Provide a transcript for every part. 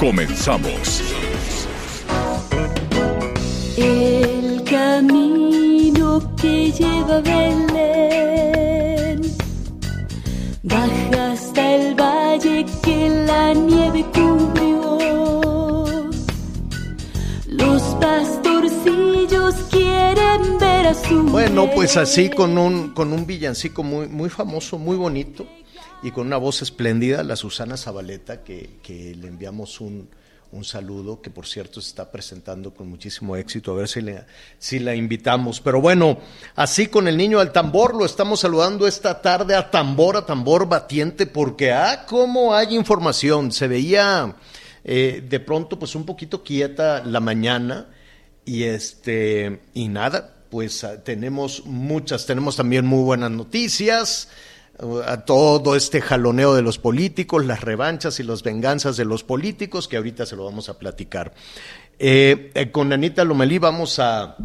Comenzamos. El camino que lleva a Belén baja hasta el valle que la nieve cubrió. Los pastorcillos quieren ver a su Bueno, pues así con un, con un villancico muy, muy famoso, muy bonito y con una voz espléndida, la Susana Zabaleta, que, que le enviamos un, un saludo, que por cierto se está presentando con muchísimo éxito, a ver si, le, si la invitamos. Pero bueno, así con el niño al tambor, lo estamos saludando esta tarde a tambor, a tambor batiente, porque ah, cómo hay información, se veía eh, de pronto pues un poquito quieta la mañana y este y nada pues ah, tenemos muchas tenemos también muy buenas noticias a todo este jaloneo de los políticos las revanchas y las venganzas de los políticos que ahorita se lo vamos a platicar Eh, con Anita Lomelí vamos a,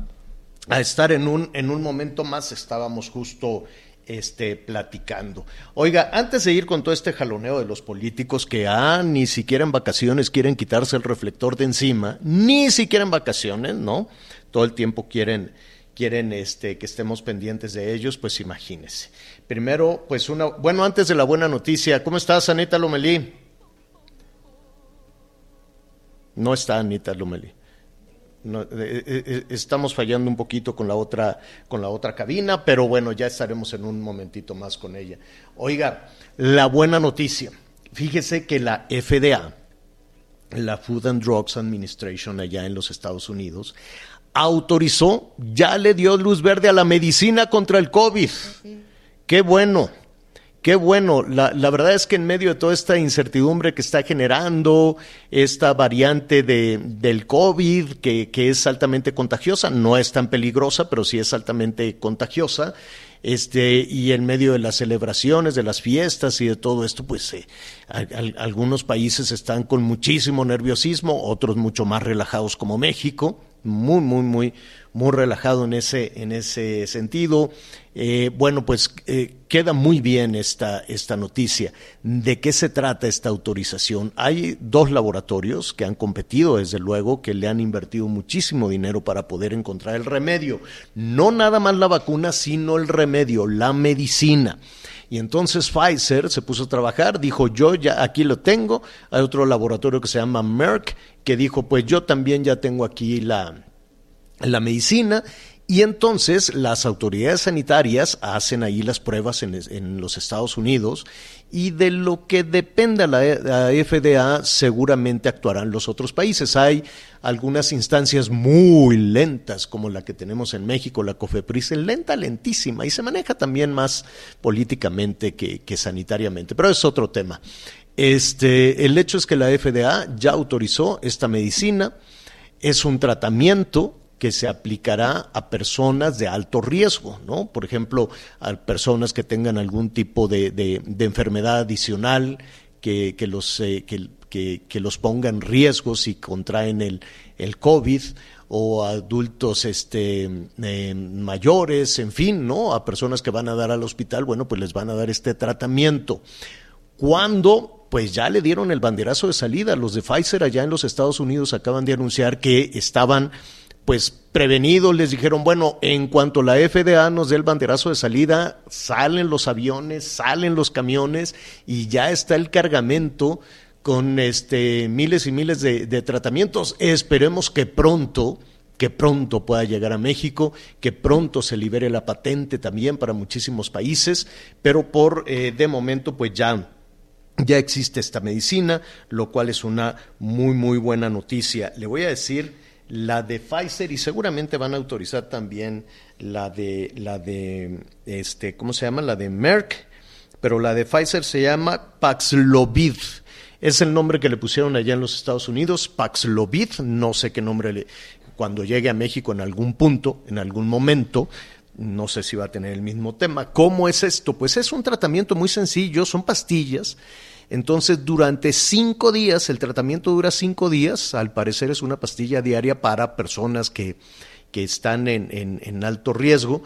a estar en un en un momento más estábamos justo este, platicando. Oiga, antes de ir con todo este jaloneo de los políticos que ah, ni siquiera en vacaciones quieren quitarse el reflector de encima, ni siquiera en vacaciones, ¿no? Todo el tiempo quieren, quieren este, que estemos pendientes de ellos, pues imagínese. Primero, pues una, bueno, antes de la buena noticia, ¿cómo estás, Anita Lomelí? No está Anita Lomelí. Eh, eh, eh, estamos fallando un poquito con la otra con la otra cabina, pero bueno, ya estaremos en un momentito más con ella. Oiga, la buena noticia. Fíjese que la FDA, la Food and Drugs Administration allá en los Estados Unidos, autorizó, ya le dio luz verde a la medicina contra el COVID. Qué bueno. Qué bueno, la, verdad es que en medio de toda esta incertidumbre que está generando esta variante de, del COVID, que, que, es altamente contagiosa, no es tan peligrosa, pero sí es altamente contagiosa, este, y en medio de las celebraciones, de las fiestas y de todo esto, pues eh, algunos países están con muchísimo nerviosismo, otros mucho más relajados como México, muy, muy, muy, muy relajado en ese, en ese sentido. Eh, bueno, pues eh, queda muy bien esta, esta noticia. ¿De qué se trata esta autorización? Hay dos laboratorios que han competido, desde luego, que le han invertido muchísimo dinero para poder encontrar el remedio. No nada más la vacuna, sino el remedio, la medicina. Y entonces Pfizer se puso a trabajar, dijo, yo ya aquí lo tengo. Hay otro laboratorio que se llama Merck, que dijo, pues yo también ya tengo aquí la, la medicina. Y entonces las autoridades sanitarias hacen ahí las pruebas en, los Estados Unidos y de lo que dependa la, la, FDA seguramente actuarán los otros países. Hay algunas instancias muy lentas como la que tenemos en México, la COFEPRIS, lenta, lentísima y se maneja también más políticamente que, que sanitariamente, pero es otro tema. Este, el hecho es que la FDA ya autorizó esta medicina, es un tratamiento que se aplicará a personas de alto riesgo, ¿no? Por ejemplo, a personas que tengan algún tipo de, de, enfermedad adicional que, que los, eh, que, que, los ponga en riesgo si contraen el, el COVID o adultos este, eh, mayores, en fin, ¿no? A personas que van a dar al hospital, bueno, pues les van a dar este tratamiento. Cuando pues ya le dieron el banderazo de salida. Los de Pfizer allá en los Estados Unidos acaban de anunciar que estaban pues prevenidos, les dijeron, bueno, en cuanto la FDA nos dé el banderazo de salida, salen los aviones, salen los camiones y ya está el cargamento con este miles y miles de, tratamientos. Esperemos que pronto que pronto pueda llegar a México, que pronto se libere la patente también para muchísimos países, pero por eh, de momento pues ya ya existe esta medicina, lo cual es una muy muy buena noticia. Le voy a decir la de Pfizer y seguramente van a autorizar también la de la de este, ¿cómo se llama? La de Merck, pero la de Pfizer se llama Paxlovid. Es el nombre que le pusieron allá en los Estados Unidos, Paxlovid, no sé qué nombre le cuando llegue a México en algún punto, en algún momento, no sé si va a tener el mismo tema. ¿Cómo es esto? Pues es un tratamiento muy sencillo, son pastillas. Entonces, durante cinco días, el tratamiento dura cinco días, al parecer es una pastilla diaria para personas que, que están en, en, en alto riesgo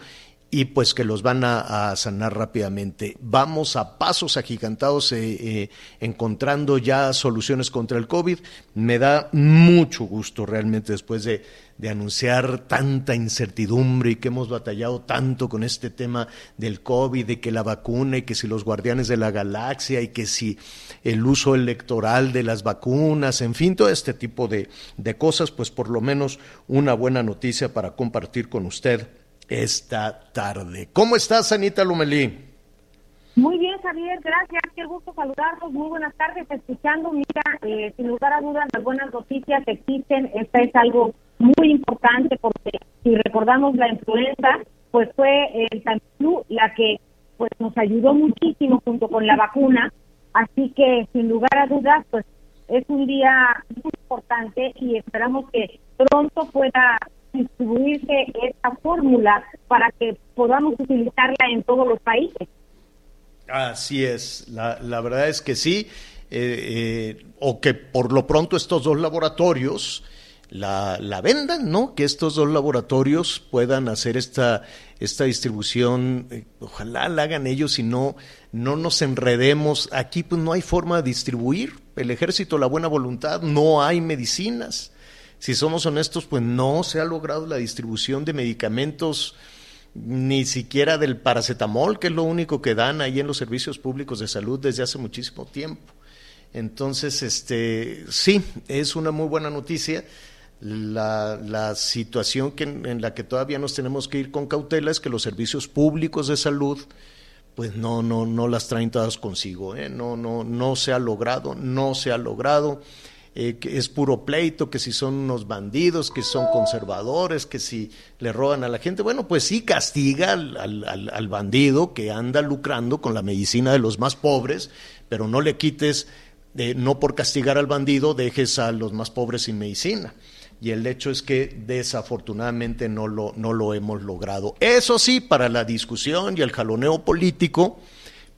y pues que los van a, sanar rápidamente. Vamos a pasos agigantados eh, eh, encontrando ya soluciones contra el COVID. Me da mucho gusto realmente después de, de, anunciar tanta incertidumbre y que hemos batallado tanto con este tema del COVID, de que la vacuna y que si los guardianes de la galaxia y que si el uso electoral de las vacunas, en fin, todo este tipo de, de cosas, pues por lo menos una buena noticia para compartir con usted esta tarde. ¿Cómo estás, Anita Lumelí? Muy bien, Javier, gracias. Qué gusto saludarlos. Muy buenas tardes. Escuchando, mira, eh, sin lugar a dudas, las buenas noticias existen. Esta es algo muy importante porque si recordamos la influenza, pues fue el Tamiflu la que pues nos ayudó muchísimo junto con la vacuna. Así que, sin lugar a dudas, pues es un día muy importante y esperamos que pronto pueda distribuirse esta fórmula para que podamos utilizarla en todos los países. Así es, la, verdad es que sí, eh, eh, o que por lo pronto estos dos laboratorios la, la, vendan, ¿no? Que estos dos laboratorios puedan hacer esta, esta distribución, eh, ojalá la hagan ellos y no, no nos enredemos. Aquí pues no hay forma de distribuir, el ejército, la buena voluntad, no hay medicinas si somos honestos, pues no se ha logrado la distribución de medicamentos ni siquiera del paracetamol, que es lo único que dan ahí en los servicios públicos de salud desde hace muchísimo tiempo. Entonces, este, sí, es una muy buena noticia. La, la situación que, en la que todavía nos tenemos que ir con cautela es que los servicios públicos de salud, pues no, no, no las traen todas consigo, ¿eh? no, no, no se ha logrado, no se ha logrado. Eh, que es puro pleito, que si son unos bandidos, que son conservadores, que si le roban a la gente. Bueno, pues sí castiga al, al, bandido que anda lucrando con la medicina de los más pobres, pero no le quites, eh, no por castigar al bandido, dejes a los más pobres sin medicina. Y el hecho es que desafortunadamente no lo, no lo hemos logrado. Eso sí, para la discusión y el jaloneo político,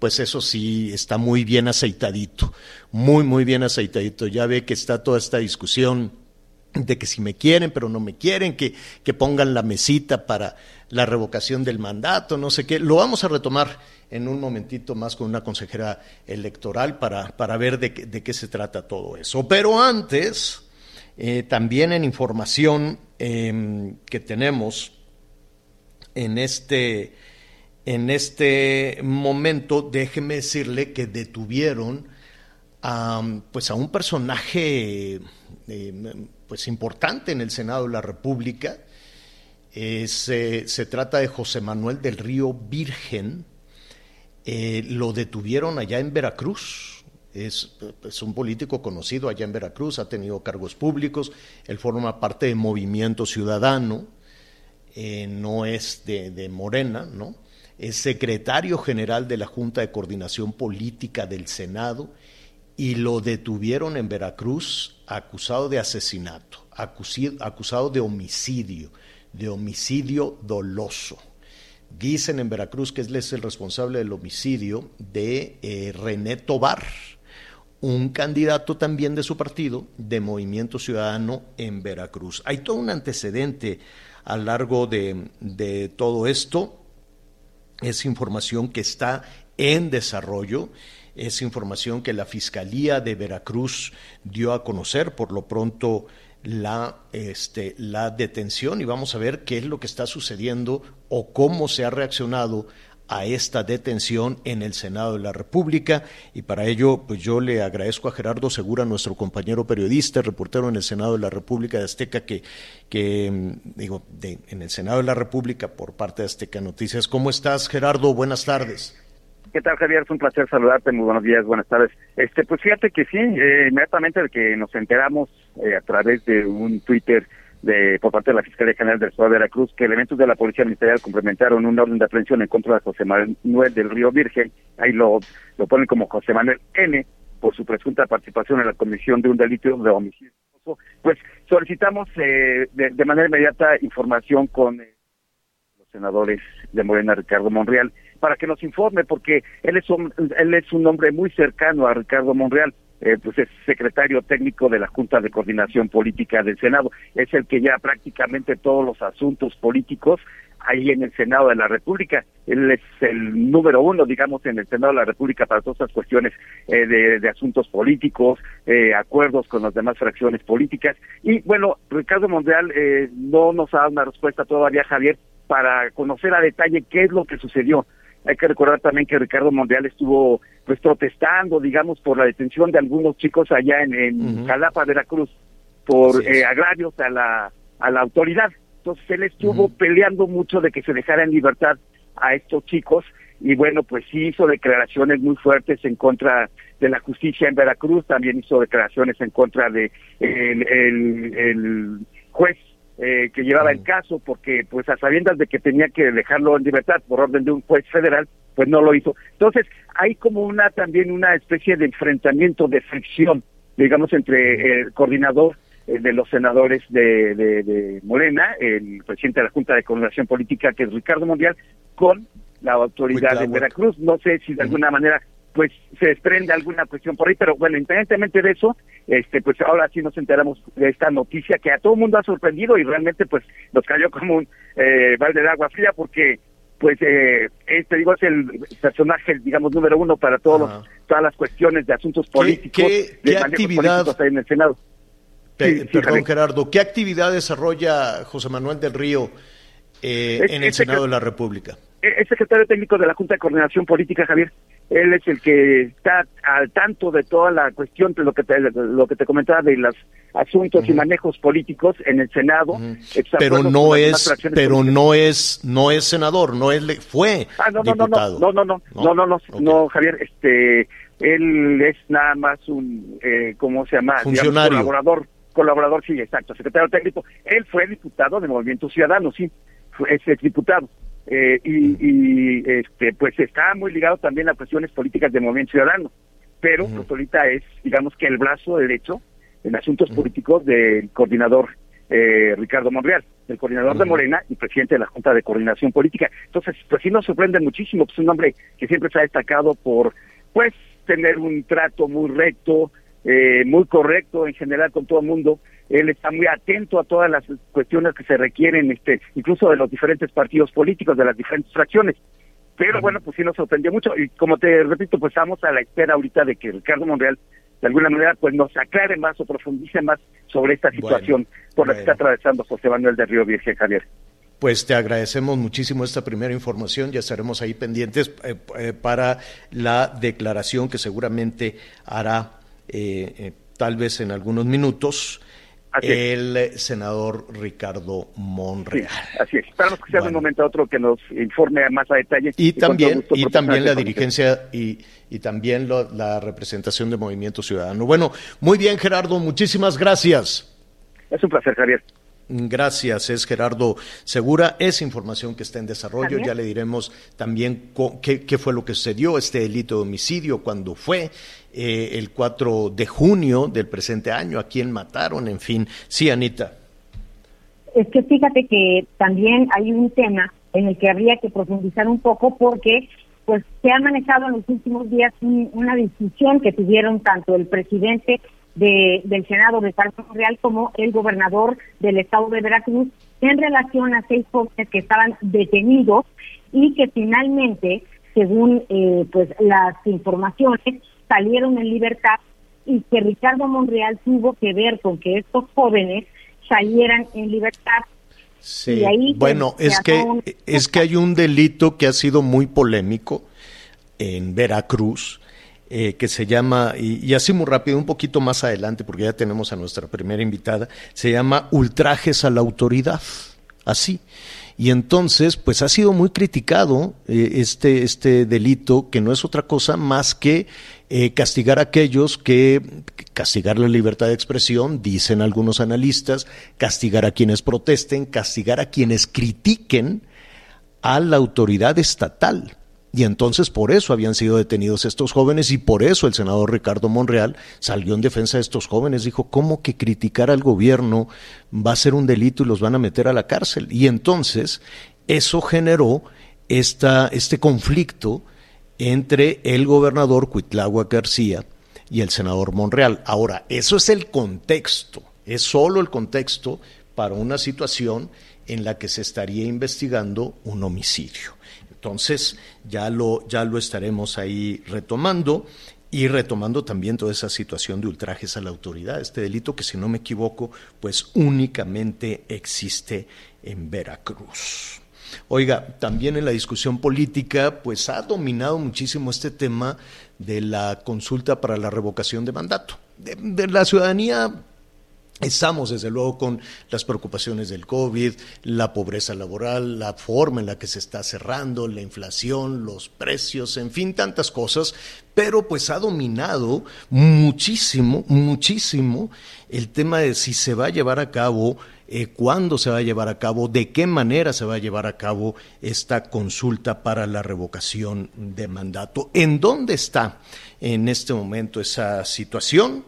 pues eso sí está muy bien aceitadito, muy, muy bien aceitadito. Ya ve que está toda esta discusión de que si me quieren, pero no me quieren, que, que pongan la mesita para la revocación del mandato, no sé qué. Lo vamos a retomar en un momentito más con una consejera electoral para, para ver de, qué se trata todo eso. Pero antes, eh, también en información eh, que tenemos en este en este momento, déjeme decirle que detuvieron a, pues a un personaje eh, pues importante en el Senado de la República. Eh, se, trata de José Manuel del Río Virgen. Eh, lo detuvieron allá en Veracruz. Es, es, un político conocido allá en Veracruz, ha tenido cargos públicos, él forma parte de Movimiento Ciudadano, no es de, de Morena, ¿no? Es secretario general de la Junta de Coordinación Política del Senado y lo detuvieron en Veracruz acusado de asesinato, acusado de homicidio, de homicidio doloso. Dicen en Veracruz que él es el responsable del homicidio de eh, René Tobar, un candidato también de su partido, de Movimiento Ciudadano en Veracruz. Hay todo un antecedente a lo largo de, de todo esto es información que está en desarrollo, es información que la Fiscalía de Veracruz dio a conocer, por lo pronto la, este, detención y vamos a ver qué es lo que está sucediendo o cómo se ha reaccionado a esta detención en el Senado de la República y para ello pues yo le agradezco a Gerardo Segura, nuestro compañero periodista, reportero en el Senado de la República de Azteca que, que mm, digo, de, en el Senado de la República por parte de Azteca Noticias. ¿Cómo estás, Gerardo? Buenas tardes. ¿Qué tal, Javier? Es un placer saludarte. Muy buenos días, buenas tardes. Este, pues fíjate que sí, eh, inmediatamente de que nos enteramos eh, a través de un Twitter de, por parte de la Fiscalía General del Estado de Veracruz que elementos de la Policía Ministerial complementaron un orden de aprehensión en contra de José Manuel del Río Virgen, ahí lo, lo ponen como José Manuel N, por su presunta participación en la comisión de un delito de homicidio. Pues solicitamos eh, de, manera inmediata información con eh, los senadores de Morena, Ricardo Monreal, para que nos informe, porque él es un, él es un hombre muy cercano a Ricardo Monreal eh, pues es secretario técnico de la Junta de Coordinación Política del Senado. Es el que lleva prácticamente todos los asuntos políticos ahí en el Senado de la República. Él es el número uno, digamos, en el Senado de la República para todas estas cuestiones eh, de, asuntos políticos, eh, acuerdos con las demás fracciones políticas. Y bueno, Ricardo Monreal eh, no nos ha dado una respuesta todavía, Javier, para conocer a detalle qué es lo que sucedió. Hay que recordar también que Ricardo Monreal estuvo pues protestando, digamos, por la detención de algunos chicos allá en, en Jalapa, Veracruz, por eh, agravios a la, a la autoridad. Entonces él estuvo peleando mucho de que se dejara en libertad a estos chicos y bueno, pues sí hizo declaraciones muy fuertes en contra de la justicia en Veracruz, también hizo declaraciones en contra de el, el juez eh, que llevaba el caso, porque pues a sabiendas de que tenía que dejarlo en libertad por orden de un juez federal, pues no lo hizo. Entonces, hay como una también una especie de enfrentamiento, de fricción, digamos, entre el coordinador eh, de los senadores de, de, Morena, el presidente de la Junta de Coordinación Política, que es Ricardo Mundial, con la autoridad de Veracruz. No sé si de alguna manera pues se desprende alguna cuestión por ahí, pero bueno, independientemente de eso, este pues ahora sí nos enteramos de esta noticia que a todo el mundo ha sorprendido y realmente pues nos cayó como un eh, balde de agua fría porque pues eh, este digo es el personaje digamos número uno para todos todas las cuestiones de asuntos políticos ¿Qué, qué, actividad en el Senado. Perdón Gerardo qué actividad desarrolla José Manuel del Río eh, en el Senado de la República es secretario técnico de la Junta de Coordinación Política Javier él es el que está al tanto de toda la cuestión de lo que te, lo que te comentaba de los asuntos y manejos políticos en el Senado. Pero no es, pero no es, no es senador, no es, fue ah, no, no, diputado. No, no, no, no, no, no, no, Javier, este, él es nada más un, eh, ¿cómo se llama? Funcionario. colaborador, colaborador, sí, exacto, secretario técnico. Él fue diputado de Movimiento Ciudadano, sí, es exdiputado. Eh, y, este pues está muy ligado también a cuestiones políticas de Movimiento Ciudadano, pero pues ahorita es, digamos que el brazo derecho en asuntos políticos del coordinador eh, Ricardo Monreal, el coordinador de Morena y presidente de la Junta de Coordinación Política. Entonces, pues sí nos sorprende muchísimo, pues un hombre que siempre se ha destacado por, pues, tener un trato muy recto, eh, muy correcto en general con todo el mundo, él está muy atento a todas las cuestiones que se requieren, este, incluso de los diferentes partidos políticos, de las diferentes fracciones. Pero bueno, pues sí nos sorprendió mucho. Y como te repito, pues estamos a la espera ahorita de que Ricardo Monreal de alguna manera pues nos aclare más o profundice más sobre esta situación por la que está atravesando José Manuel de Río Virgen Javier. Pues te agradecemos muchísimo esta primera información, ya estaremos ahí pendientes eh, eh, para la declaración que seguramente hará eh, tal vez en algunos minutos el senador Ricardo Monreal. así es. Esperamos que sea un momento a otro que nos informe más a detalle. Y, también, y también la dirigencia y, y también la representación de Movimiento Ciudadano. Bueno, muy bien, Gerardo, muchísimas gracias. Es un placer, Javier. Gracias, es Gerardo Segura. Es información que está en desarrollo. Ya le diremos también qué, qué, fue lo que sucedió, este delito de homicidio, cuando fue eh, el 4 de junio del presente año, a quién mataron, en fin. Sí, Anita. Es que fíjate que también hay un tema en el que habría que profundizar un poco porque pues se ha manejado en los últimos días una discusión que tuvieron tanto el presidente de, del Senado de Salto Real como el gobernador del estado de Veracruz en relación a seis jóvenes que estaban detenidos y que finalmente, según eh, pues las informaciones, salieron en libertad y que Ricardo Monreal tuvo que ver con que estos jóvenes salieran en libertad. Sí, bueno, es que, es que hay un delito que ha sido muy polémico en Veracruz, eh, que se llama, y, así muy rápido, un poquito más adelante, porque ya tenemos a nuestra primera invitada, se llama Ultrajes a la Autoridad, así. Y entonces, pues ha sido muy criticado eh, este, este delito, que no es otra cosa más que eh, castigar a aquellos que, castigar la libertad de expresión, dicen algunos analistas, castigar a quienes protesten, castigar a quienes critiquen a la autoridad estatal. Y entonces por eso habían sido detenidos estos jóvenes y por eso el senador Ricardo Monreal salió en defensa de estos jóvenes. Dijo, ¿cómo que criticar al gobierno va a ser un delito y los van a meter a la cárcel? Y entonces eso generó esta, este conflicto entre el gobernador Cuitlagua García y el senador Monreal. Ahora, eso es el contexto, es solo el contexto para una situación en la que se estaría investigando un homicidio. Entonces, ya lo, ya lo estaremos ahí retomando y retomando también toda esa situación de ultrajes a la autoridad, este delito que si no me equivoco, pues únicamente existe en Veracruz. Oiga, también en la discusión política, pues ha dominado muchísimo este tema de la consulta para la revocación de mandato. de la ciudadanía Estamos, desde luego, con las preocupaciones del COVID, la pobreza laboral, la forma en la que se está cerrando, la inflación, los precios, en fin, tantas cosas, pero pues ha dominado muchísimo, muchísimo el tema de si se va a llevar a cabo, eh, cuándo se va a llevar a cabo, de qué manera se va a llevar a cabo esta consulta para la revocación de mandato. ¿En dónde está en este momento esa situación?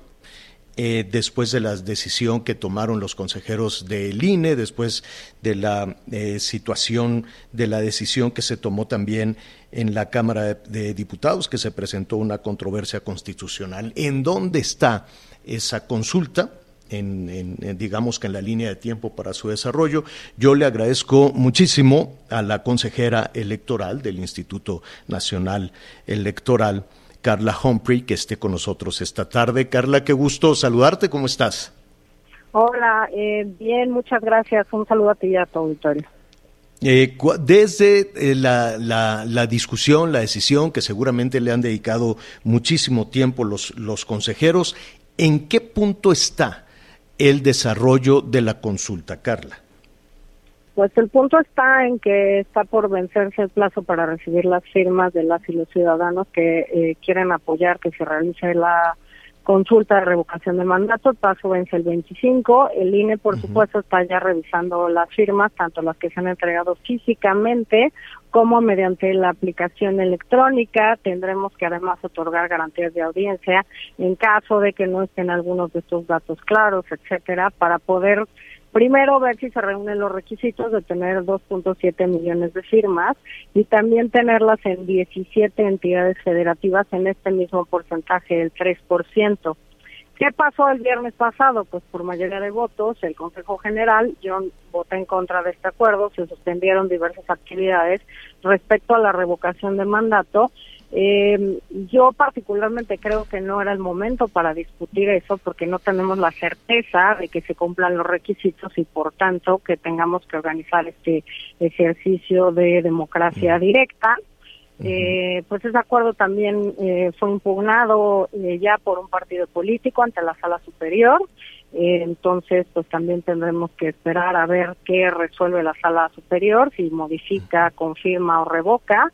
Eh, después de la decisión que tomaron los consejeros del INE, después de la eh, situación de la decisión que se tomó también en la Cámara de, Diputados, que se presentó una controversia constitucional. ¿En dónde está esa consulta? En, digamos que en la línea de tiempo para su desarrollo. Yo le agradezco muchísimo a la consejera electoral del Instituto Nacional Electoral, Carla Humphrey, que esté con nosotros esta tarde. Carla, qué gusto saludarte, ¿cómo estás? Hola, eh, bien, muchas gracias. Un saludo a ti y a tu auditorio. Eh, desde eh, la, la, discusión, la decisión que seguramente le han dedicado muchísimo tiempo los, los consejeros, ¿en qué punto está el desarrollo de la consulta, Carla? Pues el punto está en que está por vencerse el plazo para recibir las firmas de las y los ciudadanos que eh, quieren apoyar que se realice la consulta de revocación de mandato. El plazo vence el 25. El INE, por supuesto, está ya revisando las firmas, tanto las que se han entregado físicamente como mediante la aplicación electrónica. Tendremos que además otorgar garantías de audiencia en caso de que no estén algunos de estos datos claros, etcétera, para poder Primero, ver si se reúnen los requisitos de tener 2.7 millones de firmas y también tenerlas en 17 entidades federativas en este mismo porcentaje del 3%. ¿Qué pasó el viernes pasado? Pues por mayoría de votos, el Consejo General, yo voté en contra de este acuerdo, se suspendieron diversas actividades respecto a la revocación de mandato eh, yo particularmente creo que no era el momento para discutir eso porque no tenemos la certeza de que se cumplan los requisitos y por tanto que tengamos que organizar este ejercicio de democracia directa. Eh, pues ese acuerdo también eh, fue impugnado eh, ya por un partido político ante la sala superior. Eh, entonces, pues también tendremos que esperar a ver qué resuelve la sala superior, si modifica, confirma o revoca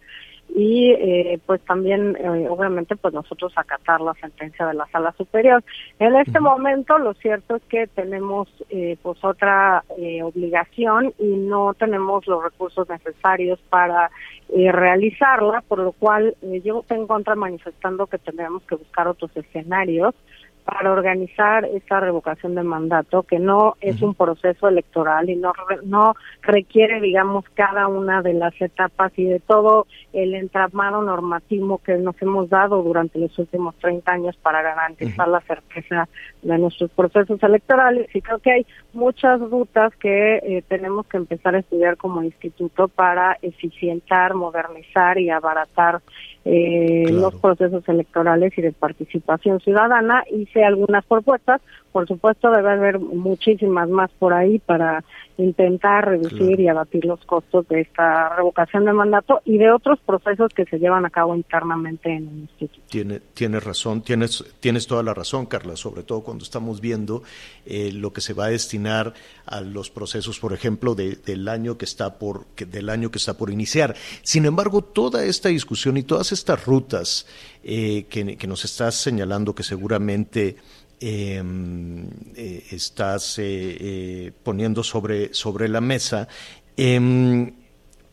y eh, pues también eh, obviamente pues nosotros acatar la sentencia de la sala superior. En este momento lo cierto es que tenemos eh, pues otra obligación y no tenemos los recursos necesarios para realizarla por lo cual yo tengo contra manifestando que tendremos que buscar otros escenarios para organizar esta revocación de mandato, que no es un proceso electoral y no, no requiere, digamos, cada una de las etapas y de todo el entramado normativo que nos hemos dado durante los últimos 30 años para garantizar la certeza de nuestros procesos electorales. Y creo que hay muchas rutas que eh, tenemos que empezar a estudiar como instituto para eficientar, modernizar y abaratar eh, los procesos electorales y de participación ciudadana hice algunas propuestas, por supuesto debe haber muchísimas más por ahí para intentar reducir y abatir los costos de esta revocación de mandato y de otros procesos que se llevan a cabo internamente en el instituto. Tiene, tienes razón, tienes, tienes toda la razón, Carla, sobre todo cuando estamos viendo eh, lo que se va a destinar a los procesos, por ejemplo, del año que está por que, del año que está por iniciar. Sin embargo, toda esta discusión y todas estas rutas eh, que, nos estás señalando que seguramente Em, eh, estás eh, poniendo sobre, sobre la mesa, em,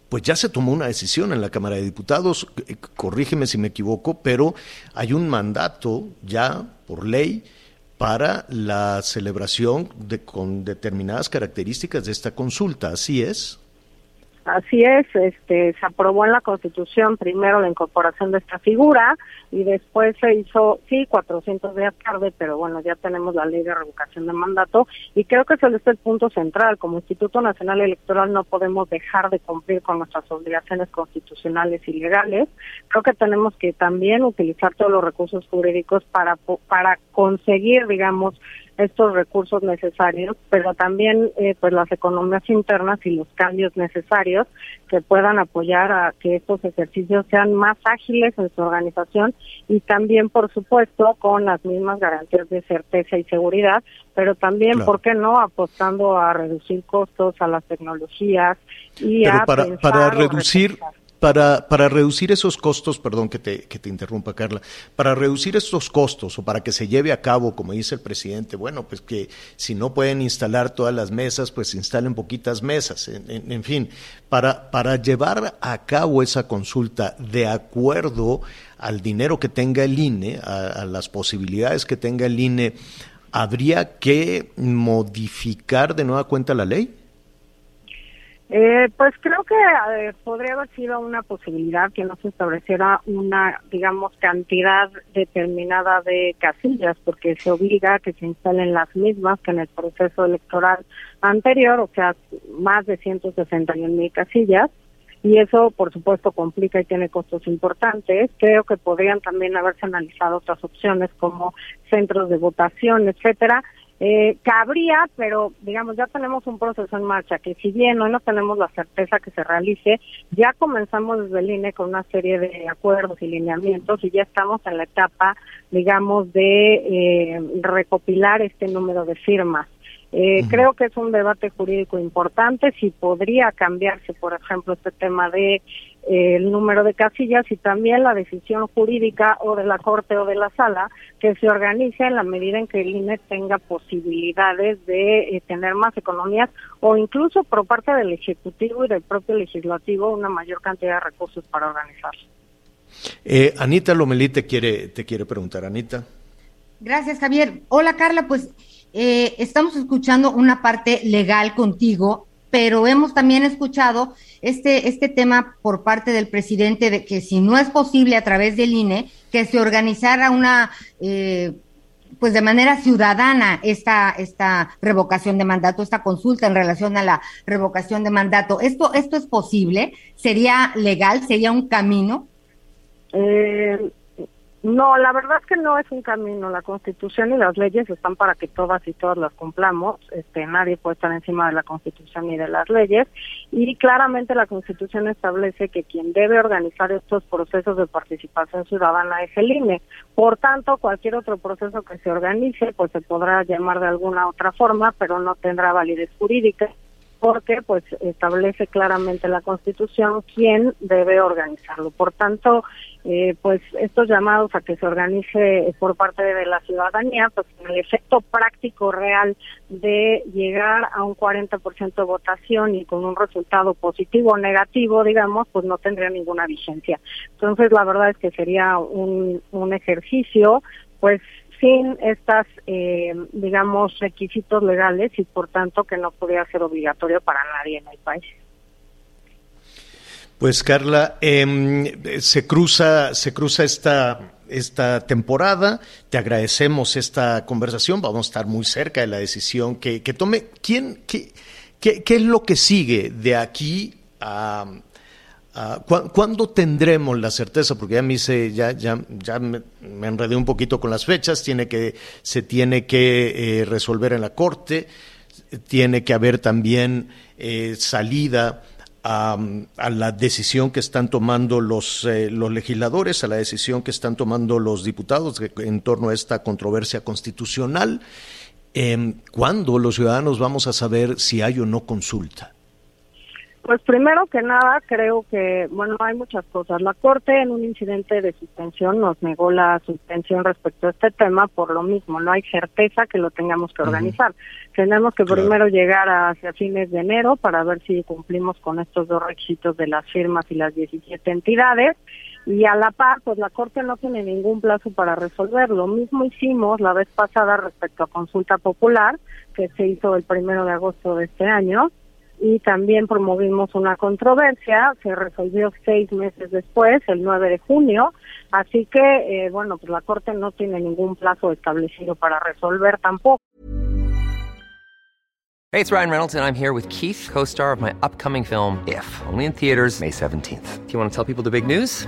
pues ya se tomó una decisión en la Cámara de Diputados, corrígeme si me equivoco, pero hay un mandato ya por ley para la celebración de, con determinadas características de esta consulta, ¿así es? Así es, este, se aprobó en la Constitución primero la incorporación de esta figura y después se hizo, sí, 400 días tarde, pero bueno, ya tenemos la ley de revocación de mandato y creo que ese es el punto central. Como Instituto Nacional Electoral no podemos dejar de cumplir con nuestras obligaciones constitucionales y legales. Creo que tenemos que también utilizar todos los recursos jurídicos para, para conseguir, digamos, estos recursos necesarios, pero también eh, pues las economías internas y los cambios necesarios que puedan apoyar a que estos ejercicios sean más ágiles en su organización y también, por supuesto, con las mismas garantías de certeza y seguridad, pero también, ¿por qué no?, apostando a reducir costos a las tecnologías y a para, para reducir para, para reducir esos costos, perdón que te, que te interrumpa Carla, para reducir estos costos o para que se lleve a cabo, como dice el presidente, bueno, pues que si no pueden instalar todas las mesas, pues instalen poquitas mesas, en, fin, para, para llevar a cabo esa consulta de acuerdo al dinero que tenga el INE, a, a las posibilidades que tenga el INE, ¿habría que modificar de nueva cuenta la ley? Eh, pues creo que eh, podría haber sido una posibilidad que no se estableciera una, digamos, cantidad determinada de casillas, porque se obliga a que se instalen las mismas que en el proceso electoral anterior, o sea, más de 161 mil casillas, y eso, por supuesto, complica y tiene costos importantes. Creo que podrían también haberse analizado otras opciones como centros de votación, etcétera, eh, cabría, pero digamos, ya tenemos un proceso en marcha que si bien hoy no tenemos la certeza que se realice, ya comenzamos desde el INE con una serie de acuerdos y lineamientos y ya estamos en la etapa, digamos, de eh, recopilar este número de firmas. Eh, Creo que es un debate jurídico importante, si podría cambiarse, por ejemplo, este tema de eh, el número de casillas y también la decisión jurídica o de la Corte o de la Sala que se organice en la medida en que el INE tenga posibilidades de eh, tener más economías o incluso por parte del Ejecutivo y del propio Legislativo una mayor cantidad de recursos para organizarse. Eh, Anita Lomelí te quiere, te quiere preguntar, Anita. Gracias, Javier. Hola, Carla, pues eh, estamos escuchando una parte legal contigo, pero hemos también escuchado este, este tema por parte del presidente de que si no es posible a través del INE, que se organizara una, eh, pues de manera ciudadana esta, esta revocación de mandato, esta consulta en relación a la revocación de mandato. ¿Esto, esto es posible? ¿Sería legal? ¿Sería un camino? Eh, no, la verdad es que no es un camino. La Constitución y las leyes están para que todas y todas las cumplamos. Este, nadie puede estar encima de la Constitución ni de las leyes. Y claramente la Constitución establece que quien debe organizar estos procesos de participación ciudadana es el INE. Por tanto, cualquier otro proceso que se organice, pues se podrá llamar de alguna otra forma, pero no tendrá validez jurídica porque pues establece claramente la Constitución quién debe organizarlo. Por tanto, eh, pues estos llamados a que se organice por parte de la ciudadanía, pues el efecto práctico real de llegar a un 40% de votación y con un resultado positivo o negativo, digamos, pues no tendría ninguna vigencia. Entonces, la verdad es que sería un, un ejercicio, pues sin estas, eh, digamos, requisitos legales y por tanto que no podía ser obligatorio para nadie en el país. Pues Carla, eh, se cruza, se cruza esta esta temporada. Te agradecemos esta conversación. Vamos a estar muy cerca de la decisión que, que tome. ¿Quién, qué, qué, qué, es lo que sigue de aquí a, Ah, ¿Cuándo tendremos la certeza? Porque ya me ya, ya, ya me, enredé un poquito con las fechas, tiene que, se tiene que eh, resolver en la Corte, tiene que haber también eh, salida a, la decisión que están tomando los, eh, los legisladores, a la decisión que están tomando los diputados en torno a esta controversia constitucional. Em, ¿Cuándo los ciudadanos vamos a saber si hay o no consulta? Pues primero que nada, creo que, bueno, hay muchas cosas. La Corte en un incidente de suspensión nos negó la suspensión respecto a este tema por lo mismo, no hay certeza que lo tengamos que organizar. Tenemos que primero llegar hacia fines de enero para ver si cumplimos con estos dos requisitos de las firmas y las 17 entidades. Y a la par, pues la Corte no tiene ningún plazo para resolver. Lo mismo hicimos la vez pasada respecto a consulta popular, que se hizo el primero de agosto de este año y también promovimos una controversia, se resolvió seis meses después, el 9 de junio, así que, eh, bueno, pues la Corte no tiene ningún plazo establecido para resolver tampoco. Hey, it's Ryan Reynolds and I'm here with Keith, co-star of my upcoming film, If, only in theaters May 17th. Do you want to tell people the big news?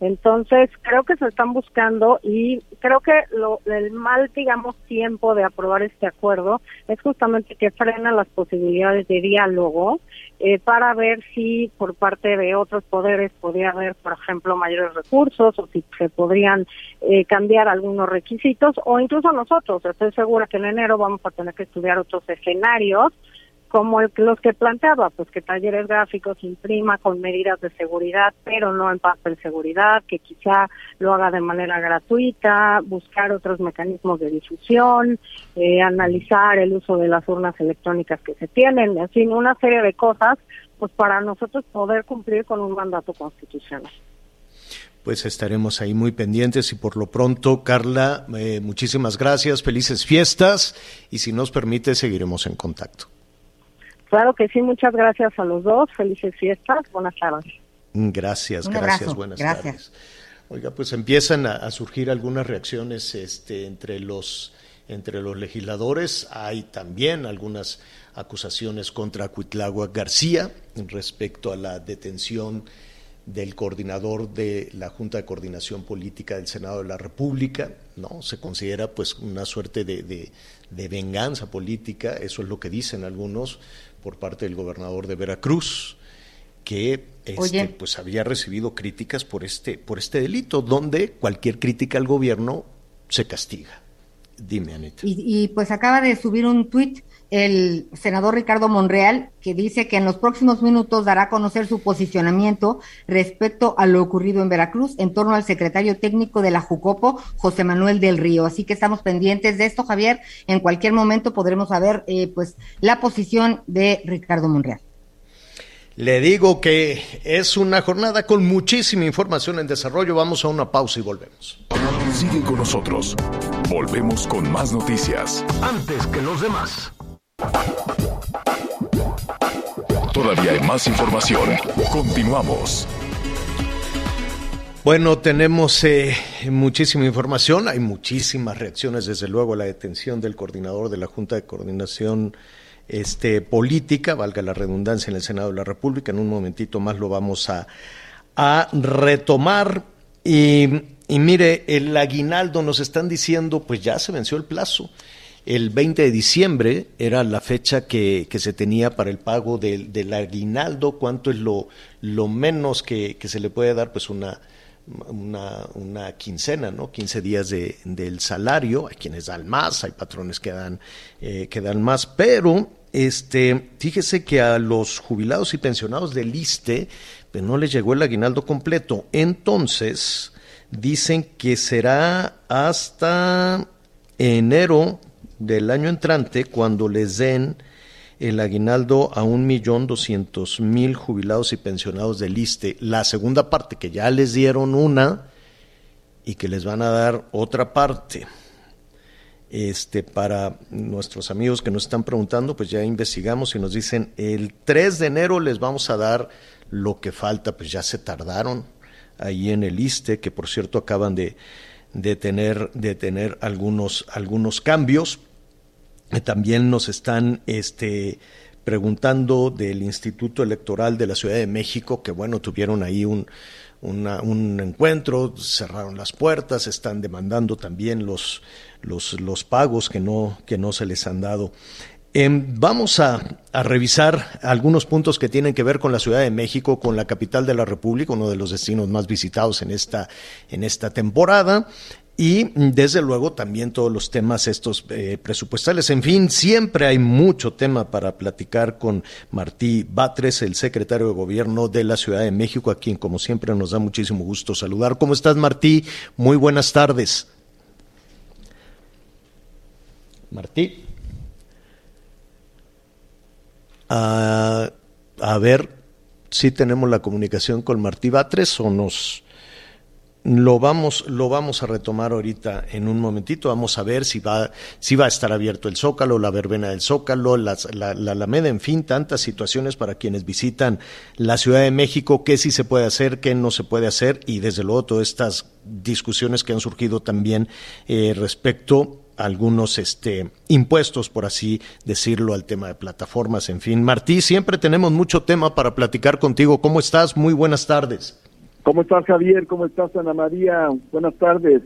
Entonces, creo que se están buscando y creo que lo, el mal, digamos, tiempo de aprobar este acuerdo es justamente que frena las posibilidades de diálogo eh, para ver si por parte de otros poderes podría haber, por ejemplo, mayores recursos o si se podrían eh, cambiar algunos requisitos o incluso nosotros. Estoy segura que en enero vamos a tener que estudiar otros escenarios como los que planteaba, pues que talleres gráficos imprima con medidas de seguridad, pero no en papel seguridad, que quizá lo haga de manera gratuita, buscar otros mecanismos de difusión, eh, analizar el uso de las urnas electrónicas que se tienen, en fin, una serie de cosas, pues para nosotros poder cumplir con un mandato constitucional. Pues estaremos ahí muy pendientes y por lo pronto, Carla, eh, muchísimas gracias, felices fiestas y si nos permite seguiremos en contacto. Claro que sí, muchas gracias a los dos. Felices fiestas. Buenas tardes. Gracias, gracias, buenas tardes. Oiga, pues empiezan a, surgir algunas reacciones este, entre los entre los legisladores. Hay también algunas acusaciones contra Cuitlagua García respecto a la detención del coordinador de la Junta de Coordinación Política del Senado de la República, ¿no? Se considera pues una suerte de, de venganza política, eso es lo que dicen algunos, por parte del gobernador de Veracruz, que este, pues había recibido críticas por este, por este delito, donde cualquier crítica al gobierno se castiga. Dime, Anita. Y, pues acaba de subir un tuit el senador Ricardo Monreal que dice que en los próximos minutos dará a conocer su posicionamiento respecto a lo ocurrido en Veracruz en torno al secretario técnico de la Jucopo, José Manuel del Río. Así que estamos pendientes de esto, Javier. En cualquier momento podremos saber eh, pues la posición de Ricardo Monreal. Le digo que es una jornada con muchísima información en desarrollo. Vamos a una pausa y volvemos. Sigue con nosotros. Volvemos con más noticias. Antes que los demás. Todavía hay más información. Continuamos. Bueno, tenemos eh, muchísima información, hay muchísimas reacciones, desde luego, a la detención del coordinador de la Junta de Coordinación este, Política, valga la redundancia, en el Senado de la República. En un momentito más lo vamos a, a retomar. Y, y mire, el aguinaldo nos están diciendo, pues ya se venció el plazo. El 20 de diciembre era la fecha que, que se tenía para el pago del, del aguinaldo, cuánto es lo, lo menos que, que, se le puede dar, pues una, una, una quincena, ¿no? 15 días de, del salario, hay quienes dan más, hay patrones que dan, eh, que dan más, pero este, fíjese que a los jubilados y pensionados del ISTE pues no les llegó el aguinaldo completo, entonces dicen que será hasta enero del año entrante cuando les den el aguinaldo a un millón doscientos mil jubilados y pensionados del ISTE. La segunda parte, que ya les dieron una, y que les van a dar otra parte. Este, para nuestros amigos que nos están preguntando, pues ya investigamos y nos dicen, el 3 de enero les vamos a dar lo que falta, pues ya se tardaron ahí en el ISTE, que por cierto acaban de, de tener, de tener algunos, algunos cambios. También nos están este, preguntando del Instituto Electoral de la Ciudad de México, que bueno, tuvieron ahí un, un encuentro, cerraron las puertas, están demandando también los pagos que no, que no se les han dado. Em, vamos a, a, revisar algunos puntos que tienen que ver con la Ciudad de México, con la capital de la República, uno de los destinos más visitados en esta, en esta temporada. Y desde luego también todos los temas estos eh, presupuestales. En fin, siempre hay mucho tema para platicar con Martí Batres, el secretario de Gobierno de la Ciudad de México, a quien como siempre nos da muchísimo gusto saludar. ¿Cómo estás, Martí? Muy buenas tardes. Martí. Ah, a ver si tenemos la comunicación con Martí Batres o nos lo vamos, lo vamos a retomar ahorita en un momentito. Vamos a ver si va, si va a estar abierto el Zócalo, la verbena del Zócalo, la, la, Alameda, en fin, tantas situaciones para quienes visitan la Ciudad de México, qué sí se puede hacer, qué no se puede hacer, y desde luego todas estas discusiones que han surgido también eh, respecto algunos este, impuestos, por así decirlo, al tema de plataformas. En fin, Martí, siempre tenemos mucho tema para platicar contigo. ¿Cómo estás? Muy buenas tardes. ¿Cómo estás, Javier? ¿Cómo estás, Ana María? Buenas tardes.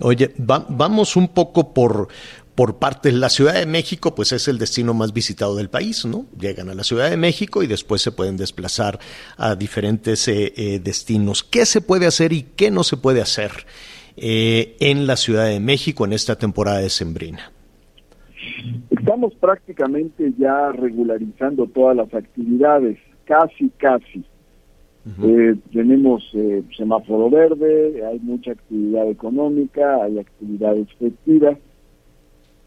Oye, vamos un poco por, por partes. La Ciudad de México, pues es el destino más visitado del país, ¿no? Llegan a la Ciudad de México y después se pueden desplazar a diferentes eh, eh, destinos. ¿Qué se puede hacer y qué no se puede hacer eh, en la Ciudad de México en esta temporada de Sembrina? Estamos prácticamente ya regularizando todas las actividades, casi, casi. Eh, tenemos eh, semáforo verde, hay mucha actividad económica, hay actividades festivas.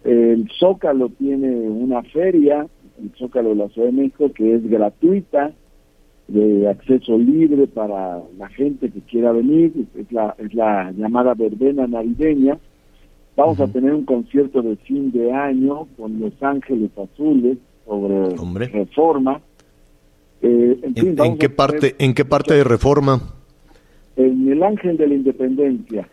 El Zócalo tiene una feria, el Zócalo de la Ciudad de México, que es gratuita, de acceso libre para la gente que quiera venir, es la, es la llamada verbena navideña. Vamos a tener un concierto de fin de año con Los Ángeles Azules sobre reforma eh, en, qué parte, ¿En qué parte de reforma? En el Ángel de la Independencia.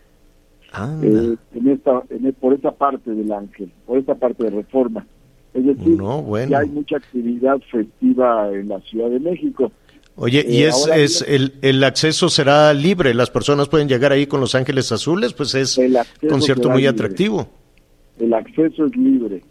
Eh, en esta, en, por esa parte del Ángel, por esa parte de reforma. Es decir, ya hay mucha actividad festiva en la Ciudad de México. Oye, ¿y eh, es, es el, el, acceso será libre? ¿Las personas pueden llegar ahí con Los Ángeles Azules? Pues es un concierto muy atractivo. El acceso es libre.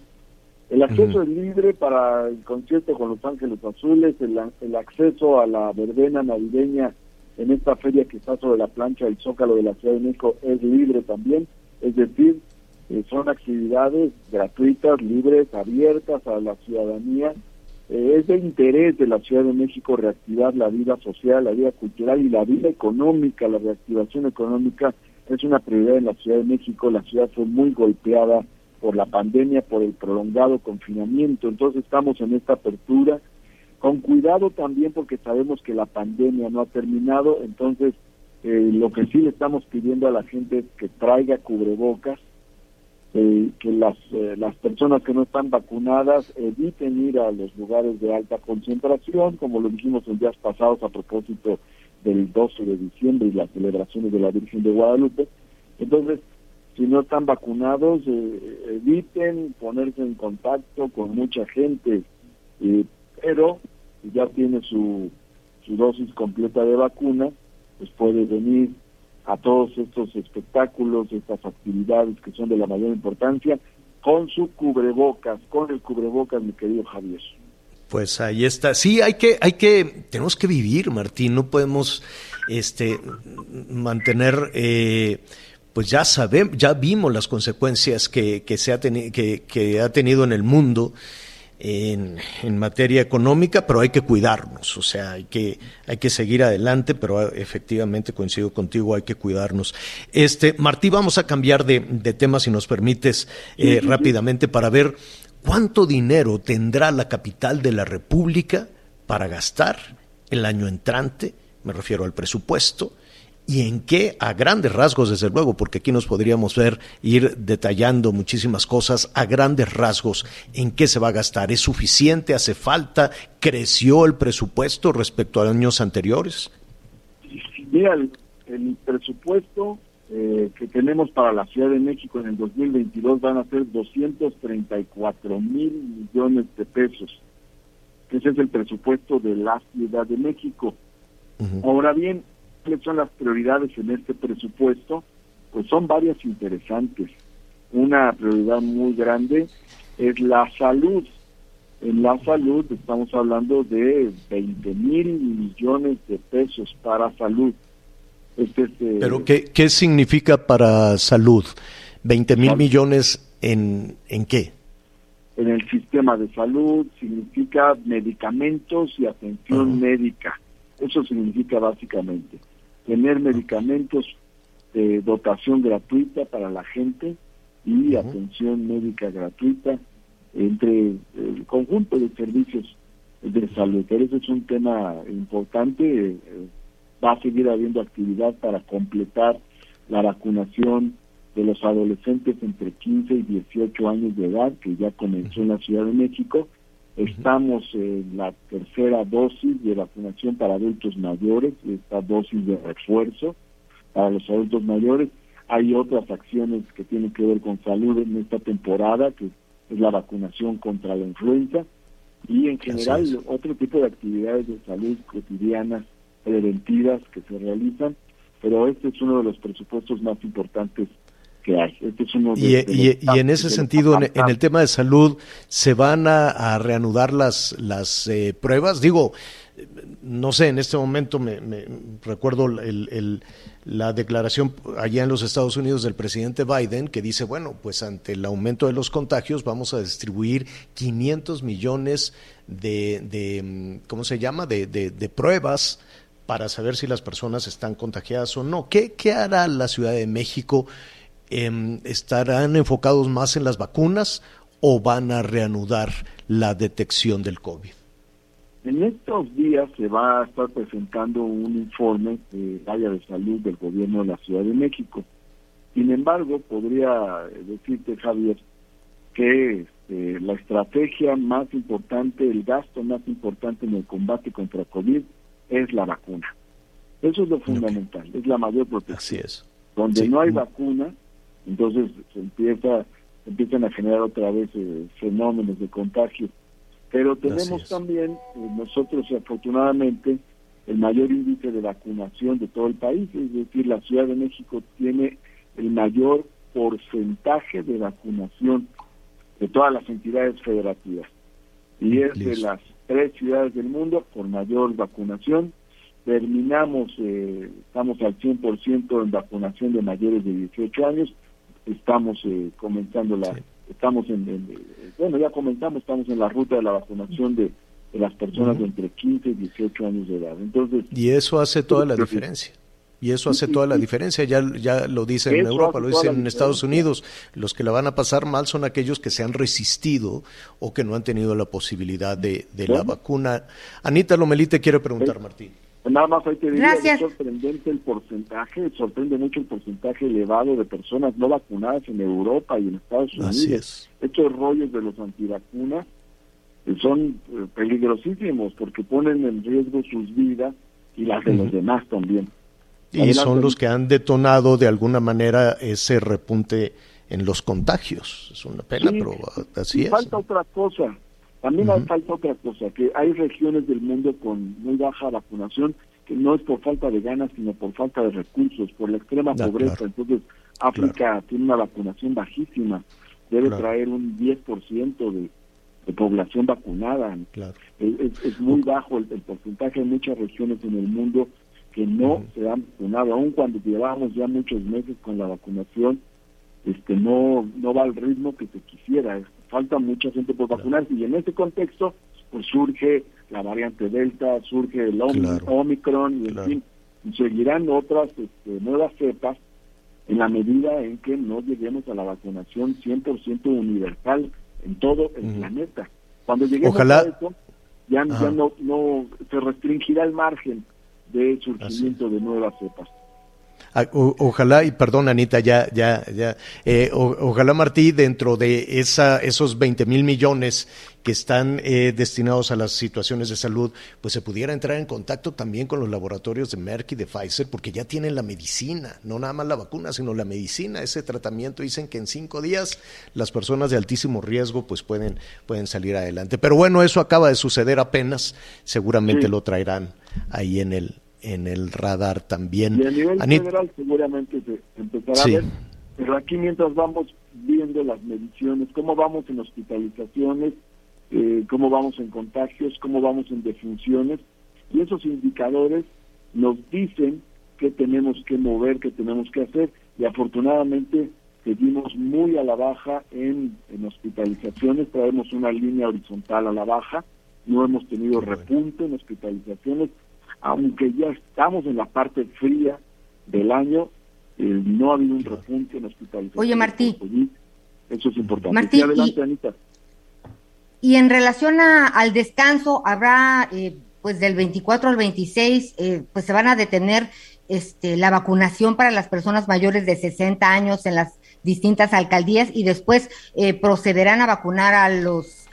El acceso es libre para el concierto con Los Ángeles Azules, el, acceso a la verbena navideña en esta feria que está sobre la plancha del Zócalo de la Ciudad de México es libre también, es decir, eh, son actividades gratuitas, libres, abiertas a la ciudadanía. Eh, es de interés de la Ciudad de México reactivar la vida social, la vida cultural y la vida económica, la reactivación económica es una prioridad en la Ciudad de México, la ciudad fue muy golpeada por la pandemia, por el prolongado confinamiento. Entonces estamos en esta apertura, con cuidado también porque sabemos que la pandemia no ha terminado, entonces eh, lo que sí le estamos pidiendo a la gente es que traiga cubrebocas, eh, que las, eh, las personas que no están vacunadas eviten ir a los lugares de alta concentración, como lo dijimos en días pasados a propósito del 12 de diciembre y las celebraciones de la Virgen de Guadalupe. Entonces, si no están vacunados, eh, eviten ponerse en contacto con mucha gente, eh, pero si ya tiene su, su dosis completa de vacuna, pues puede venir a todos estos espectáculos, estas actividades que son de la mayor importancia, con su cubrebocas, con el cubrebocas, mi querido Javier. Pues ahí está. Sí, hay que, hay que, tenemos que vivir, Martín. No podemos, este, mantener eh, pues ya sabemos, ya vimos las consecuencias que, se ha, que, ha tenido en el mundo en, materia económica, pero hay que cuidarnos, o sea, hay que, hay que seguir adelante, pero efectivamente coincido contigo, hay que cuidarnos. Este, Martí, vamos a cambiar de, tema, si nos permites, eh, rápidamente, para ver cuánto dinero tendrá la capital de la República para gastar el año entrante, me refiero al presupuesto, y en qué, a grandes rasgos, desde luego, porque aquí nos podríamos ver ir detallando muchísimas cosas, a grandes rasgos, en qué se va a gastar. ¿Es suficiente? ¿Hace falta? ¿Creció el presupuesto respecto a años anteriores? Mira, el, el presupuesto eh, que tenemos para la Ciudad de México en el 2022 van a ser 234 mil millones de pesos. Ese es el presupuesto de la Ciudad de México. Ahora bien, ¿cuáles son las prioridades en este presupuesto? Pues son varias interesantes. Una prioridad muy grande es la salud. En la salud estamos hablando de 20 mil millones de pesos para salud. Este, este, ¿Pero qué, qué significa para salud? ¿20 mil millones en, en qué? En el sistema de salud significa medicamentos y atención médica. Eso significa básicamente tener medicamentos de dotación gratuita para la gente y atención médica gratuita entre el conjunto de servicios de salud. Pero ese es un tema importante. eh, va a seguir habiendo actividad para completar la vacunación de los adolescentes entre 15 y 18 años de edad, que ya comenzó en la Ciudad de México. Estamos en la tercera dosis de vacunación para adultos mayores, esta dosis de refuerzo para los adultos mayores. Hay otras acciones que tienen que ver con salud en esta temporada, que es la vacunación contra la influenza, y en general otro tipo de actividades de salud cotidianas preventivas que se realizan, pero este es uno de los presupuestos más importantes que hay. Este es uno de, Y, de y- los y en ese sentido, en, en el tema de salud, ¿se van a, a reanudar las, las eh, pruebas? Digo, no sé, en este momento me, me- recuerdo el- el- la declaración allá en los Estados Unidos del presidente Biden que dice, bueno, pues ante el aumento de los contagios vamos a distribuir 500 millones de, de, ¿cómo se llama?, de, de- de pruebas para saber si las personas están contagiadas o no. ¿Qué, qué hará la Ciudad de México? Em, ¿Estarán enfocados más en las vacunas o van a reanudar la detección del COVID? En estos días se va a estar presentando un informe del área de salud del gobierno de la Ciudad de México. Sin embargo, podría decirte, Javier, que este, la estrategia más importante, el gasto más importante en el combate contra COVID es la vacuna. Eso es lo fundamental, es la mayor protección. Así es. Donde Sí. no hay vacuna, entonces se empieza, se empiezan a generar otra vez eh, fenómenos de contagio. Pero tenemos también, eh, nosotros afortunadamente, el mayor índice de vacunación de todo el país, es decir, la Ciudad de México tiene el mayor porcentaje de vacunación de todas las entidades federativas. Y es de las tres ciudades del mundo con mayor vacunación. Terminamos, eh, estamos al 100% en vacunación de mayores de 18 años. Estamos eh, comenzando la, estamos en, en- eh, bueno, ya comenzamos, estamos en la ruta de la vacunación de, de las personas de entre 15 y 18 años de edad. Entonces, Y eso hace toda la diferencia. Y eso hace toda la diferencia. Ya, ya lo dicen en Europa, lo dicen en Estados Unidos. Los que la van a pasar mal son aquellos que se han resistido o que no han tenido la posibilidad de, de la vacuna. Anita Lomelí te quiere preguntar, Sí. Martín. Nada más ahí te digo, Gracias. es sorprendente el porcentaje, sorprende mucho el porcentaje elevado de personas no vacunadas en Europa y en Estados Unidos. Así es. Estos rollos de los antivacunas eh, son eh, peligrosísimos porque ponen en riesgo sus vidas y las de los demás también. Y Adelante. son los que han detonado de alguna manera ese repunte en los contagios. Es una pena, Sí, pero así y es. falta otra cosa, también hay Ujú. falta otra cosa, que hay regiones del mundo con muy baja vacunación que no es por falta de ganas, sino por falta de recursos, por la extrema pobreza. claro. Entonces, África tiene una vacunación bajísima, debe Claro. traer un 10% de, de población vacunada. Es, es- es muy bajo el, el porcentaje, hay muchas regiones en el mundo que no se han vacunado, aun cuando llevamos ya muchos meses con la vacunación, este no no va al ritmo que se quisiera, falta mucha gente por vacunarse y en ese contexto pues surge la variante Delta, surge el Om- Claro. Omicron y en Claro. fin, seguirán otras este, nuevas cepas en la medida en que no lleguemos a la vacunación 100% universal en todo el planeta. Cuando lleguemos Ojalá- a eso, ya, ya no, no se restringirá el margen de surgimiento de nuevas cepas. Ah, ojalá, y perdón Anita, ya, ya, ya, eh, ojalá Martí, dentro de esa, esos 20 mil millones que están eh, destinados a las situaciones de salud, pues se pudiera entrar en contacto también con los laboratorios de Merck y de Pfizer, porque ya tienen la medicina, no nada más la vacuna, sino la medicina, ese tratamiento. Dicen que en cinco días las personas de altísimo riesgo pues pueden, pueden salir adelante. Pero bueno, eso acaba de suceder apenas, seguramente lo traerán ahí en el, en el radar también. Y a nivel general seguramente se empezará a ver, pero aquí mientras vamos viendo las mediciones, cómo vamos en hospitalizaciones, eh, cómo vamos en contagios, cómo vamos en defunciones, y esos indicadores nos dicen qué tenemos que mover, qué tenemos que hacer, y afortunadamente seguimos muy a la baja en, en hospitalizaciones, traemos una línea horizontal a la baja, no hemos tenido repunte en hospitalizaciones, aunque ya estamos en la parte fría del año, eh, no ha habido un repunte en hospitalización. Oye, Martí. Eso es importante. Martí, adelante, y, Anita. Y en relación al descanso, habrá, eh, pues del 24 al 26, eh, pues se van a detener este, la vacunación para las personas mayores de 60 años en las distintas alcaldías y después procederán a vacunar a los,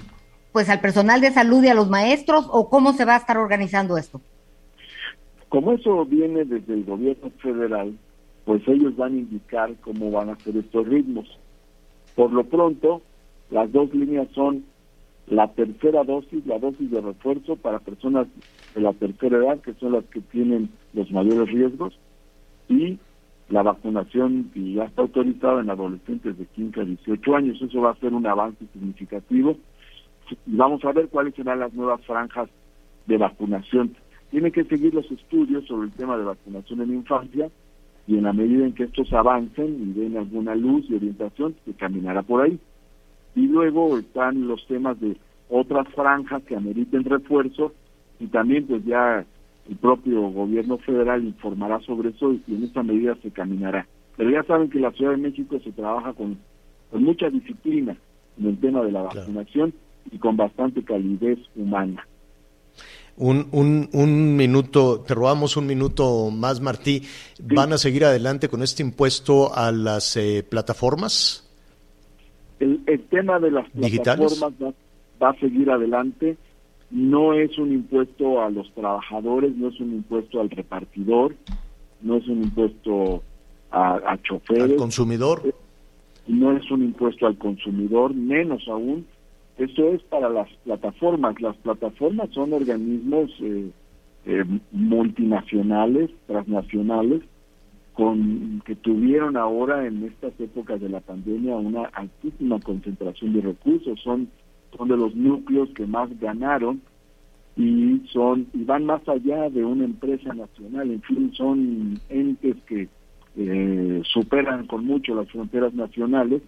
pues al personal de salud y a los maestros o cómo se va a estar organizando esto. Como eso viene desde el gobierno federal, pues ellos van a indicar cómo van a ser estos ritmos. Por lo pronto, las dos líneas son la tercera dosis, la dosis de refuerzo para personas de la tercera edad, que son las que tienen los mayores riesgos, y la vacunación que ya está autorizada en adolescentes de 15 a 18 años. Eso va a ser un avance significativo. Y vamos a ver cuáles serán las nuevas franjas de vacunación. Tiene que seguir los estudios sobre el tema de vacunación en infancia y en la medida en que estos avancen y den alguna luz y orientación, se caminará por ahí. Y luego están los temas de otras franjas que ameriten refuerzo y también pues ya el propio gobierno federal informará sobre eso y en esa medida se caminará. Pero ya saben que la Ciudad de México se trabaja con, con mucha disciplina en el tema de la vacunación y con bastante calidez humana un, un, un, minuto, te robamos un minuto más, Martí. ¿Van a seguir adelante con este impuesto a las eh, plataformas? El, tema de las plataformas va, a seguir adelante. No es un impuesto a los trabajadores, no es un impuesto al repartidor, no es un impuesto a, a choferes. ¿Al consumidor? No es un impuesto al consumidor, menos aún eso es para las plataformas. Las plataformas son organismos eh, eh, multinacionales, transnacionales, con que tuvieron ahora en estas épocas de la pandemia una altísima concentración de recursos. Son, son de los núcleos que más ganaron y son y van más allá de una empresa nacional. En fin, son entes que eh, superan con mucho las fronteras nacionales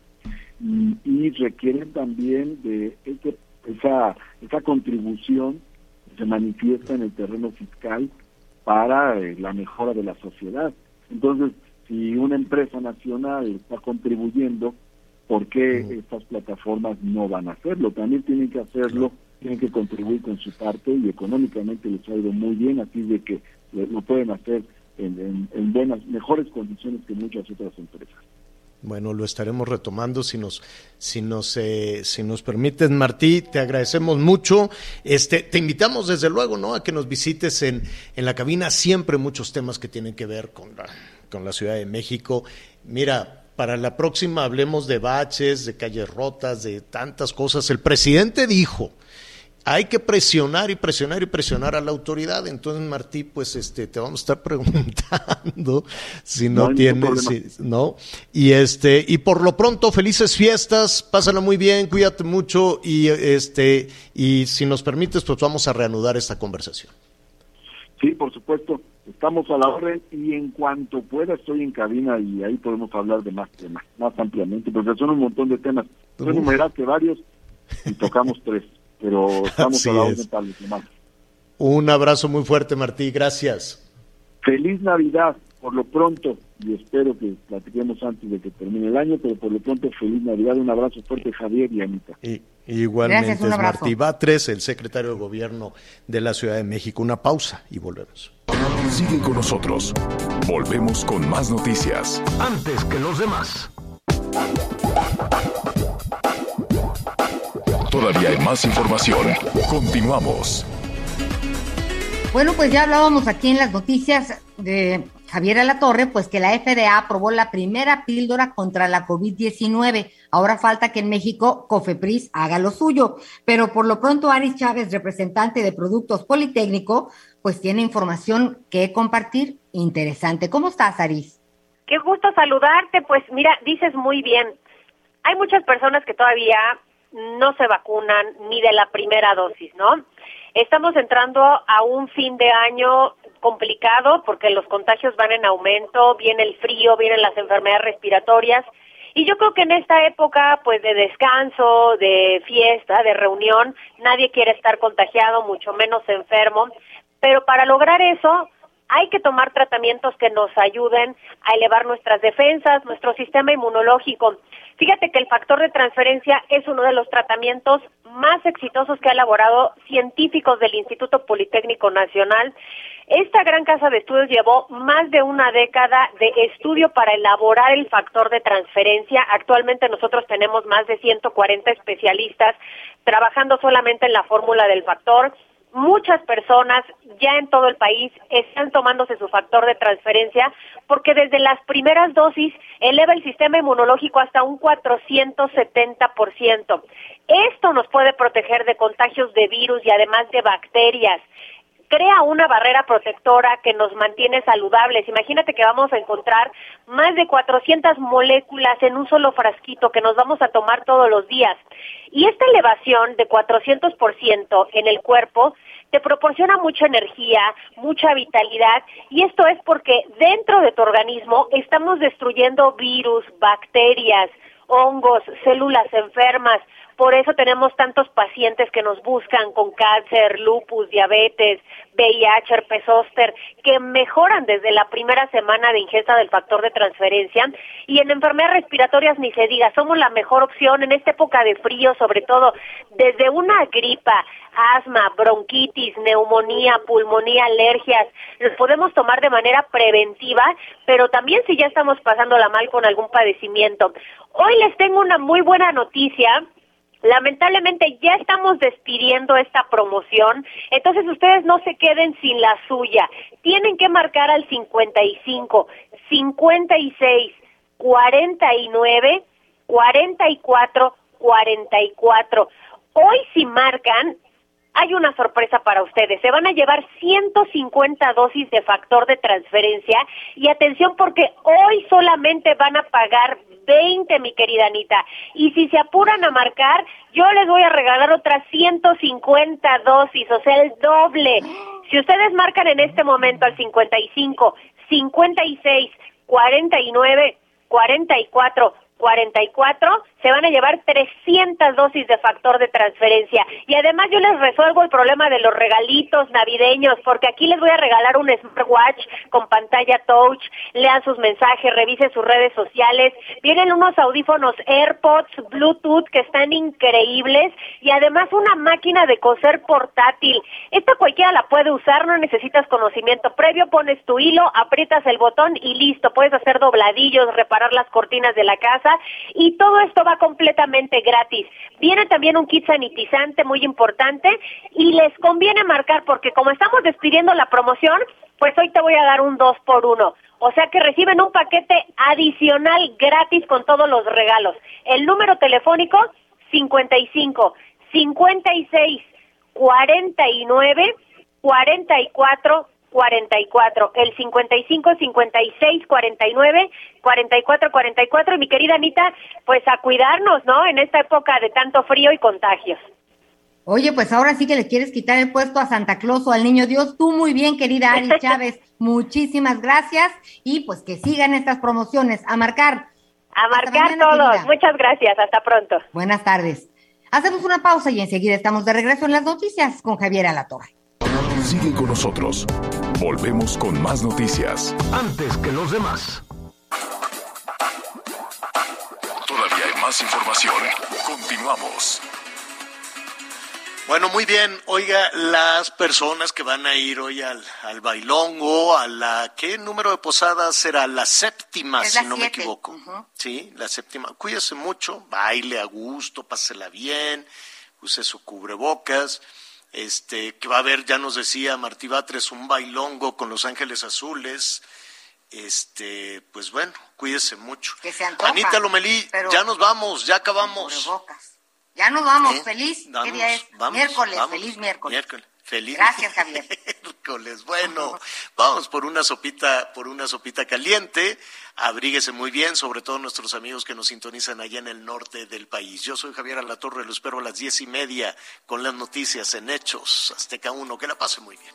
y, requieren también de esa, esa contribución que se manifiesta en el terreno fiscal para eh, la mejora de la sociedad. Entonces, si una empresa nacional está contribuyendo, ¿por qué estas plataformas no van a hacerlo? También tienen que hacerlo, tienen que contribuir con su parte y económicamente les ha ido muy bien, así de que lo pueden hacer en, en buenas, mejores condiciones que muchas otras empresas. Bueno, lo estaremos retomando si nos, si nos, eh, si nos permites, Martí. Te agradecemos mucho. Este, te invitamos desde luego, ¿no? A que nos visites en, en la cabina. Siempre muchos temas que tienen que ver con la, con la Ciudad de México. Mira, para la próxima hablemos de baches, de calles rotas, de tantas cosas. El presidente dijo hay que presionar y presionar y presionar a la autoridad. Entonces, Martí, pues este, te vamos a estar preguntando si no, tienes, ¿no? Y este, y por lo pronto, felices fiestas, pásala muy bien, cuídate mucho y este, y si nos permites, pues vamos a reanudar esta conversación. Sí, por supuesto, estamos a la orden y en cuanto pueda estoy en cabina y ahí podemos hablar de más temas, más ampliamente, porque son un montón de temas. Tú enumeraste varios y tocamos tres pero estamos a la orden para los demás. Un abrazo muy fuerte, Martí, gracias. Feliz Navidad, por lo pronto, y espero que platiquemos antes de que termine el año, pero por lo pronto, feliz Navidad, un abrazo fuerte, Javier y Anita. Y, igualmente, es Martí Batres, el secretario de Gobierno de la Ciudad de México. Una pausa y volvemos. Sigue con nosotros. Volvemos con más noticias. Antes que los demás. Todavía hay más información. Continuamos. Bueno, pues ya hablábamos aquí en las noticias de Javier Alatorre, pues que la FDA aprobó la primera píldora contra la COVID-19. Ahora falta que en México Cofepris haga lo suyo. Pero por lo pronto, Aris Chávez, representante de Productos Politécnico, pues tiene información que compartir interesante. ¿Cómo estás, Aris? Qué gusto saludarte. Pues mira, dices muy bien. Hay muchas personas que todavía no se vacunan ni de la primera dosis, ¿no? Estamos entrando a un fin de año complicado porque los contagios van en aumento, viene el frío, vienen las enfermedades respiratorias y yo creo que en esta época pues de descanso, de fiesta, de reunión, nadie quiere estar contagiado, mucho menos enfermo, pero para lograr eso hay que tomar tratamientos que nos ayuden a elevar nuestras defensas, nuestro sistema inmunológico. Fíjate que el factor de transferencia es uno de los tratamientos más exitosos que ha elaborado científicos del Instituto Politécnico Nacional. Esta gran casa de estudios llevó más de una década de estudio para elaborar el factor de transferencia. Actualmente nosotros tenemos más de 140 especialistas trabajando solamente en la fórmula del factor muchas personas ya en todo el país están tomándose su factor de transferencia porque desde las primeras dosis eleva el sistema inmunológico hasta un 470%. Esto nos puede proteger de contagios de virus y además de bacterias crea una barrera protectora que nos mantiene saludables. Imagínate que vamos a encontrar más de 400 moléculas en un solo frasquito que nos vamos a tomar todos los días. Y esta elevación de 400% en el cuerpo te proporciona mucha energía, mucha vitalidad y esto es porque dentro de tu organismo estamos destruyendo virus, bacterias, hongos, células enfermas. Por eso tenemos tantos pacientes que nos buscan con cáncer, lupus, diabetes, VIH, herpes zóster, que mejoran desde la primera semana de ingesta del factor de transferencia. Y en enfermedades respiratorias ni se diga, somos la mejor opción en esta época de frío, sobre todo desde una gripa, asma, bronquitis, neumonía, pulmonía, alergias, los podemos tomar de manera preventiva, pero también si ya estamos pasándola mal con algún padecimiento. Hoy les tengo una muy buena noticia Lamentablemente ya estamos despidiendo esta promoción, entonces ustedes no se queden sin la suya. Tienen que marcar al 55, 56, 49, 44, 44. Hoy si marcan, hay una sorpresa para ustedes. Se van a llevar 150 dosis de factor de transferencia y atención porque hoy solamente van a pagar 20, mi querida Anita. Y si se apuran a marcar, yo les voy a regalar otras 150 dosis, o sea, el doble. Si ustedes marcan en este momento al 55, 56, 49, 44, 44, se van a llevar 300 dosis de factor de transferencia. Y además yo les resuelvo el problema de los regalitos navideños, porque aquí les voy a regalar un smartwatch con pantalla touch, lean sus mensajes, revisen sus redes sociales. Vienen unos audífonos AirPods Bluetooth que están increíbles y además una máquina de coser portátil. Esta cualquiera la puede usar, no necesitas conocimiento previo, pones tu hilo, aprietas el botón y listo, puedes hacer dobladillos, reparar las cortinas de la casa y todo esto completamente gratis. Viene también un kit sanitizante muy importante y les conviene marcar porque como estamos despidiendo la promoción, pues hoy te voy a dar un 2 por 1. O sea que reciben un paquete adicional gratis con todos los regalos. El número telefónico 55 56 49 44 44, el 55 56 49 44 44 y mi querida Anita, pues a cuidarnos, ¿no? En esta época de tanto frío y contagios. Oye, pues ahora sí que le quieres quitar el puesto a Santa Claus o al Niño Dios. Tú muy bien, querida Ari Chávez. Muchísimas gracias y pues que sigan estas promociones. A marcar. A marcar todos. Muchas gracias. Hasta pronto. Buenas tardes. Hacemos una pausa y enseguida estamos de regreso en las noticias con Javier Alatorre. Sigue con nosotros. Volvemos con más noticias. Antes que los demás. Todavía hay más información. Continuamos. Bueno, muy bien. Oiga, las personas que van a ir hoy al, al bailongo, a la, ¿qué número de posadas será? La séptima, Es si la no me equivoco. Sí, la séptima. Cuídese mucho, baile a gusto, pásela bien, use su cubrebocas. Este, que va a haber, ya nos decía Martí Batres, un bailongo con Los Ángeles Azules. Este, pues bueno, cuídese mucho. Que se antoja, Anita Lomelí, pero- ya nos vamos, ya acabamos. Ya nos vamos, ¿Eh? feliz. ¿Qué Vamos, día es? vamos, miércoles, vamos. feliz miércoles. Feliz. Gracias, Javier. miércoles. Bueno, vamos por una sopita, por una sopita caliente. Abríguese muy bien, sobre todo nuestros amigos que nos sintonizan allá en el norte del país. Yo soy Javier Alatorre, lo espero a las diez y media con las noticias en Hechos Azteca 1. Que la pase muy bien.